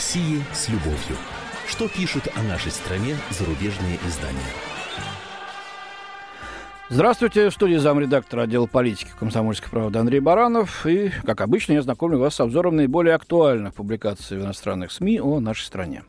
России с любовью. Что пишут о нашей стране зарубежные издания? Здравствуйте, в студии замредактора отдела политики комсомольской правды Андрей Баранов. И, как обычно, я знакомлю вас с обзором наиболее актуальных публикаций в иностранных СМИ о нашей стране.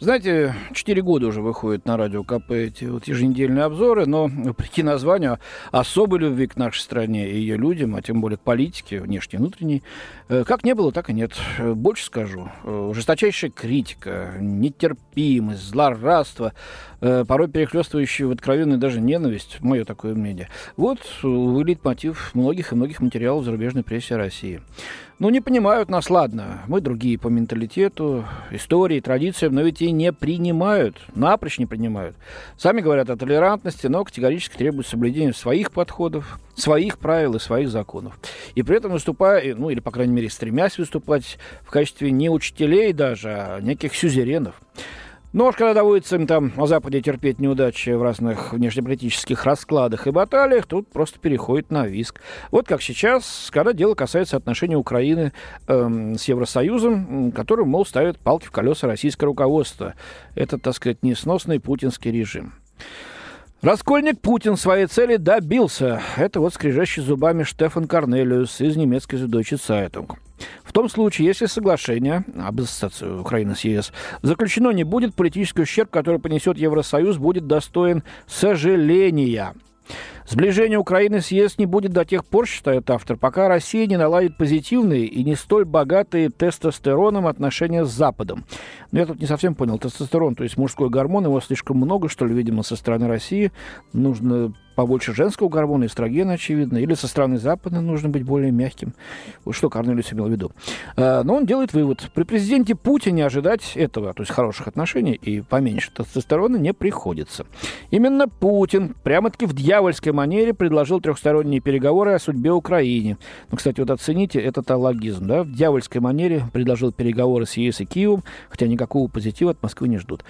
Знаете, четыре года уже выходят на радио КП эти вот еженедельные обзоры, но, вопреки названию, особой любви к нашей стране и ее людям, а тем более к политике, внешней и внутренней, э, как не было, так и нет. Э, больше скажу. Э, жесточайшая критика, нетерпимость, злорадство, порой перехлестывающие в откровенную даже ненависть, мое такое мнение. Вот вылит мотив многих и многих материалов в зарубежной прессе России. Ну, не понимают нас, ладно. Мы другие по менталитету, истории, традициям, но ведь и не принимают, напрочь не принимают. Сами говорят о толерантности, но категорически требуют соблюдения своих подходов, своих правил и своих законов. И при этом выступая, ну, или, по крайней мере, стремясь выступать в качестве не учителей даже, а неких сюзеренов. Но ну, когда доводится им там на Западе терпеть неудачи в разных внешнеполитических раскладах и баталиях, тут просто переходит на виск. Вот как сейчас, когда дело касается отношений Украины эм, с Евросоюзом, который, мол, ставит палки в колеса российское руководство. Это, так сказать, несносный путинский режим. Раскольник Путин своей цели добился. Это вот скрижащий зубами Штефан Корнелиус из немецкой Süddeutsche Zeitung. В том случае, если соглашение об ассоциации Украины с ЕС заключено не будет, политический ущерб, который понесет Евросоюз, будет достоин сожаления. Сближение Украины с ЕС не будет до тех пор, считает автор, пока Россия не наладит позитивные и не столь богатые тестостероном отношения с Западом. Но я тут не совсем понял. Тестостерон, то есть мужской гормон, его слишком много, что ли, видимо, со стороны России. Нужно побольше женского гормона, эстрогена, очевидно, или со стороны Запада нужно быть более мягким. Вот что Корнелиус имел в виду. А, но он делает вывод. При президенте Путине ожидать этого, то есть хороших отношений и поменьше тестостерона не приходится. Именно Путин прямо-таки в дьявольской манере предложил трехсторонние переговоры о судьбе Украины. Ну, кстати, вот оцените этот аллогизм. Да? В дьявольской манере предложил переговоры с ЕС и Киевом, хотя никакого позитива от Москвы не ждут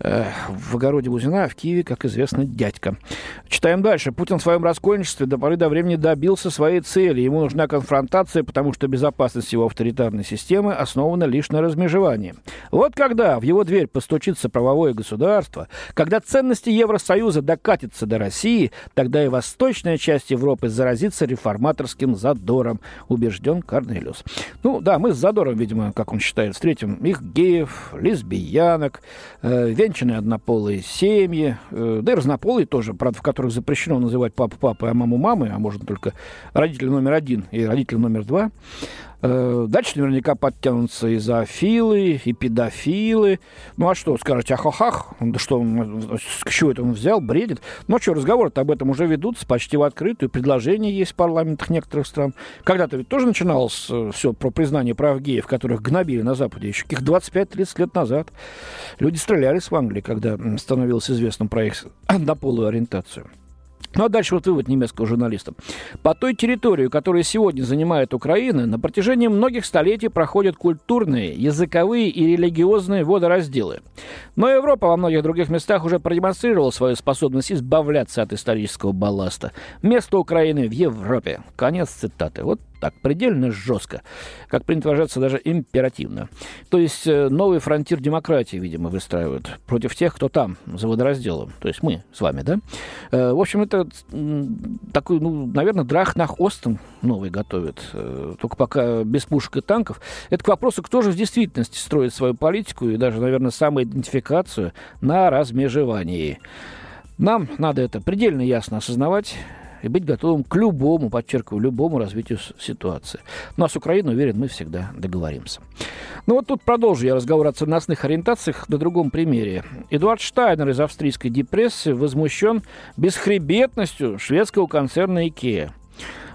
в огороде Бузина, а в Киеве, как известно, дядька. Читаем дальше. Путин в своем раскольничестве до поры до времени добился своей цели. Ему нужна конфронтация, потому что безопасность его авторитарной системы основана лишь на размежевании. Вот когда в его дверь постучится правовое государство, когда ценности Евросоюза докатятся до России, тогда и восточная часть Европы заразится реформаторским задором, убежден Корнелиус. Ну да, мы с задором, видимо, как он считает, встретим их геев, лесбиянок, э, венчанные однополые семьи, э, да и разнополые тоже, правда, в которых запрещено называть папу папой, а маму мамой, а можно только родитель номер один и родитель номер два. Э, дальше наверняка подтянутся и зоофилы, и педофилы. Ну а что, скажете, ахахах, да что, с чего это он взял, бредит? Ну а что, разговоры-то об этом уже ведутся почти в открытую, предложения есть в парламентах некоторых стран. Когда-то ведь тоже начиналось э, все про признание прав геев, которых гнобили на Западе еще каких 25-30 лет назад. Люди стрелялись в Англии, когда становилось известным про их дополую ориентацию. Ну а дальше вот вывод немецкого журналиста. По той территории, которую сегодня занимает Украина, на протяжении многих столетий проходят культурные, языковые и религиозные водоразделы. Но Европа во многих других местах уже продемонстрировала свою способность избавляться от исторического балласта. Место Украины в Европе. Конец цитаты. Вот так, предельно жестко, как принято выражаться, даже императивно. То есть э, новый фронтир демократии, видимо, выстраивают против тех, кто там, за водоразделом. То есть мы с вами, да? Э, в общем, это такой, ну, наверное, Драхнах Остен новый готовит, э, только пока без пушек и танков. Это к вопросу, кто же в действительности строит свою политику и даже, наверное, самоидентификацию на размежевании. Нам надо это предельно ясно осознавать и быть готовым к любому, подчеркиваю, любому развитию ситуации. Ну а с Украиной, уверен, мы всегда договоримся. Ну вот тут продолжу я разговор о ценностных ориентациях на другом примере. Эдуард Штайнер из австрийской депрессии возмущен бесхребетностью шведского концерна IKEA.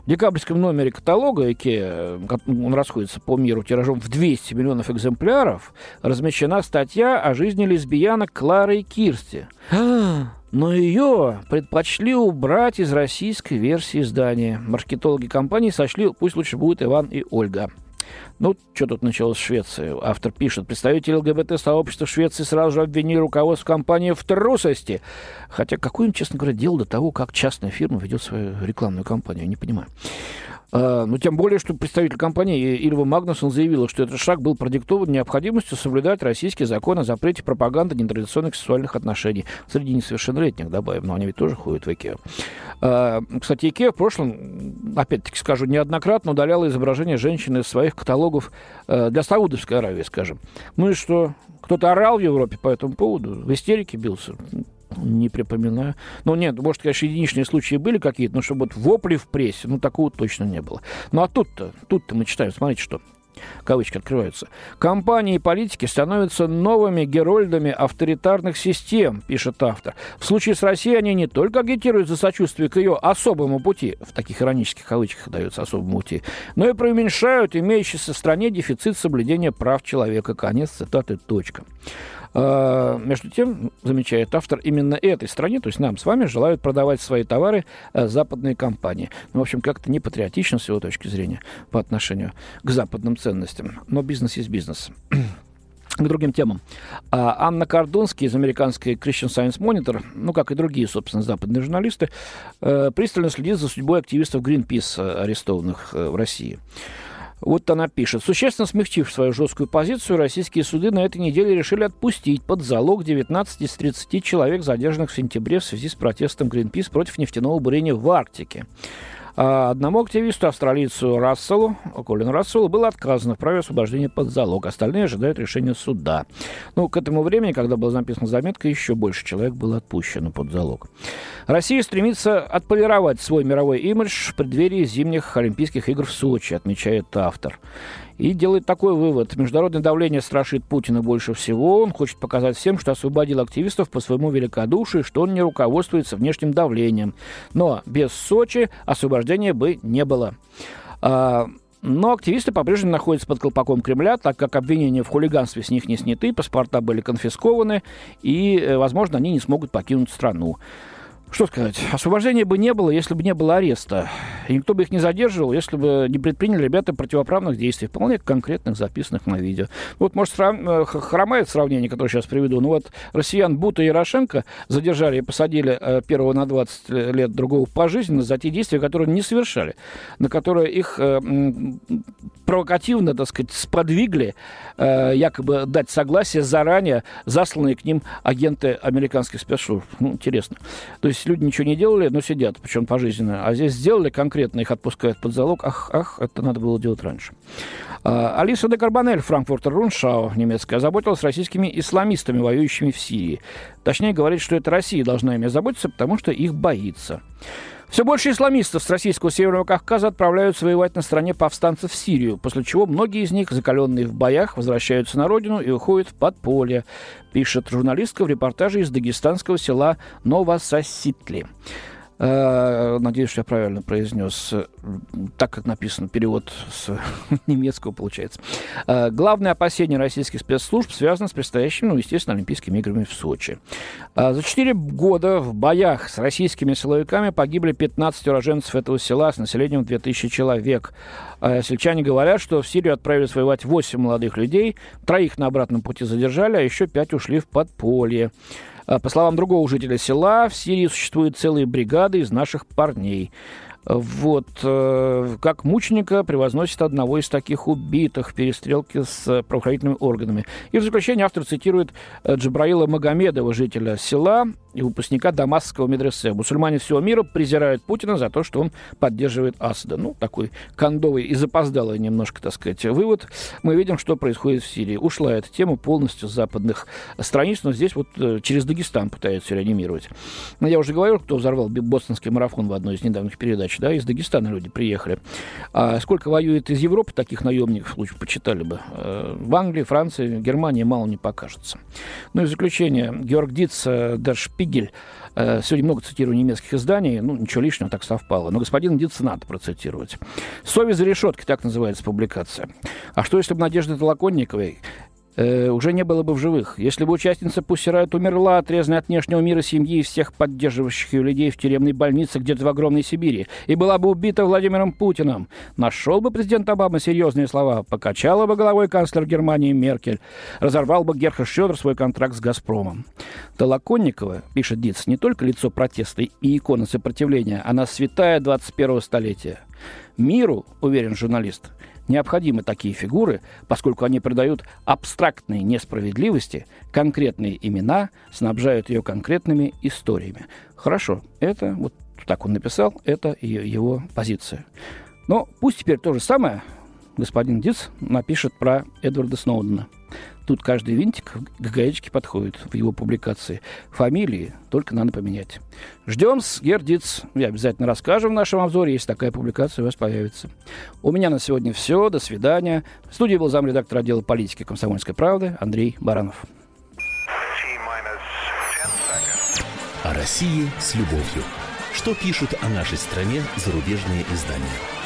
В декабрьском номере каталога IKEA, он расходится по миру тиражом в 200 миллионов экземпляров, размещена статья о жизни лесбиянок Клары и Кирсти. А, но ее предпочли убрать из российской версии издания. Маркетологи компании сочли, пусть лучше будет Иван и Ольга. Ну, что тут началось в Швеции? Автор пишет, представители ЛГБТ-сообщества Швеции сразу же обвинили руководство компании в трусости. Хотя какое им, честно говоря, дело до того, как частная фирма ведет свою рекламную кампанию, не понимаю. А, ну, тем более, что представитель компании Ильва Магнусон заявила, что этот шаг был продиктован необходимостью соблюдать российский закон о запрете пропаганды нетрадиционных сексуальных отношений среди несовершеннолетних, добавим, но они ведь тоже ходят в Икеа. А, кстати, Икеа в прошлом, опять-таки скажу, неоднократно удаляла изображение женщины из своих каталогов э, для Саудовской Аравии, скажем. Ну и что? Кто-то орал в Европе по этому поводу, в истерике бился. Не припоминаю. Ну, нет, может, конечно, единичные случаи были какие-то, но чтобы вот вопли в прессе, ну, такого точно не было. Ну, а тут-то, тут-то мы читаем, смотрите, что кавычки открываются. Компании и политики становятся новыми герольдами авторитарных систем, пишет автор. В случае с Россией они не только агитируют за сочувствие к ее особому пути, в таких иронических кавычках дается особому пути, но и преуменьшают имеющийся в стране дефицит соблюдения прав человека. Конец цитаты. Точка. А, между тем, замечает автор, именно этой стране, то есть нам с вами, желают продавать свои товары а, западные компании. Ну, в общем, как-то не патриотично с его точки зрения по отношению к западным ценностям. Но бизнес есть бизнес к другим темам. А, Анна Кордонский из американской Christian Science Monitor, ну, как и другие, собственно, западные журналисты, э, пристально следит за судьбой активистов Greenpeace, э, арестованных э, в России. Вот она пишет. Существенно смягчив свою жесткую позицию, российские суды на этой неделе решили отпустить под залог 19 из 30 человек, задержанных в сентябре в связи с протестом Greenpeace против нефтяного бурения в Арктике. А одному активисту, австралийцу Расселу, Колину Расселу, было отказано в праве освобождения под залог. Остальные ожидают решения суда. Ну, к этому времени, когда была записана заметка, еще больше человек было отпущено под залог. Россия стремится отполировать свой мировой имидж в преддверии зимних Олимпийских игр в Сочи, отмечает автор и делает такой вывод. Международное давление страшит Путина больше всего. Он хочет показать всем, что освободил активистов по своему великодушию, что он не руководствуется внешним давлением. Но без Сочи освобождения бы не было. А, но активисты по-прежнему находятся под колпаком Кремля, так как обвинения в хулиганстве с них не сняты, паспорта были конфискованы, и, э, возможно, они не смогут покинуть страну. Что сказать, освобождения бы не было, если бы не было ареста. И никто бы их не задерживал, если бы не предприняли ребята противоправных действий, вполне конкретных, записанных на видео. Вот, может, срав... Э, хромает сравнение, которое сейчас приведу. Ну вот россиян Бута и Ярошенко задержали и посадили э, первого на 20 лет, другого пожизненно за те действия, которые не совершали, на которые их э, провокативно, так сказать, сподвигли якобы дать согласие заранее засланные к ним агенты американских спецслужб. Ну, интересно. То есть люди ничего не делали, но сидят, причем пожизненно. А здесь сделали конкретно, их отпускают под залог. Ах, ах, это надо было делать раньше. А, Алиса де Карбонель, Франкфуртер Руншау, немецкая, озаботилась российскими исламистами, воюющими в Сирии. Точнее, говорит, что это Россия должна ими заботиться, потому что их боится. Все больше исламистов с российского Северного Кавказа отправляются воевать на стороне повстанцев в Сирию, после чего многие из них, закаленные в боях, возвращаются на родину и уходят в подполье, пишет журналистка в репортаже из дагестанского села Новососитли. Э, надеюсь, что я правильно произнес, э, так как написан перевод с немецкого получается. Э, главное опасение российских спецслужб связано с предстоящими, ну, естественно, Олимпийскими играми в Сочи. За четыре года в боях с российскими силовиками погибли 15 уроженцев этого села с населением 2000 человек. Сельчане говорят, что в Сирию отправились воевать 8 молодых людей, троих на обратном пути задержали, а еще пять ушли в подполье. По словам другого жителя села, в Сирии существуют целые бригады из наших парней. Вот, э, как мученика превозносит одного из таких убитых в перестрелке с правоохранительными органами. И в заключение автор цитирует э, Джабраила Магомедова, жителя села, и выпускника Дамасского медресе. Мусульмане всего мира презирают Путина за то, что он поддерживает Асада. Ну, такой кондовый и запоздалый немножко, так сказать, вывод. Мы видим, что происходит в Сирии. Ушла эта тема полностью с западных страниц, но здесь вот э, через Дагестан пытаются реанимировать. Но я уже говорил, кто взорвал бостонский марафон в одной из недавних передач, да, из Дагестана люди приехали. А сколько воюет из Европы таких наемников, лучше почитали бы. Э, в Англии, Франции, Германии мало не покажется. Ну и в заключение, Георг Диц, Дерш Шпигель. Сегодня много цитирую немецких изданий, ну, ничего лишнего, так совпало. Но господин Дитца надо процитировать. «Совесть за решеткой», так называется публикация. А что, если бы Надежда Толоконниковой э, уже не было бы в живых. Если бы участница Пуссирайт умерла, отрезанная от внешнего мира семьи и всех поддерживающих ее людей в тюремной больнице где-то в огромной Сибири, и была бы убита Владимиром Путиным, нашел бы президент Обама серьезные слова, покачала бы головой канцлер Германии Меркель, разорвал бы Герхард Шёдер свой контракт с «Газпромом». Толоконникова, пишет Диц, не только лицо протеста и икона сопротивления, она святая 21-го столетия. Миру, уверен журналист, необходимы такие фигуры, поскольку они придают абстрактные несправедливости, конкретные имена, снабжают ее конкретными историями. Хорошо, это вот так он написал, это его позиция. Но пусть теперь то же самое господин Диц напишет про Эдварда Сноудена. Тут каждый винтик к гаечке подходит в его публикации. Фамилии только надо поменять. Ждем с Гердиц. Я обязательно расскажем в нашем обзоре, если такая публикация у вас появится. У меня на сегодня все. До свидания. В студии был замредактор отдела политики комсомольской правды Андрей Баранов. О России с любовью. Что пишут о нашей стране зарубежные издания?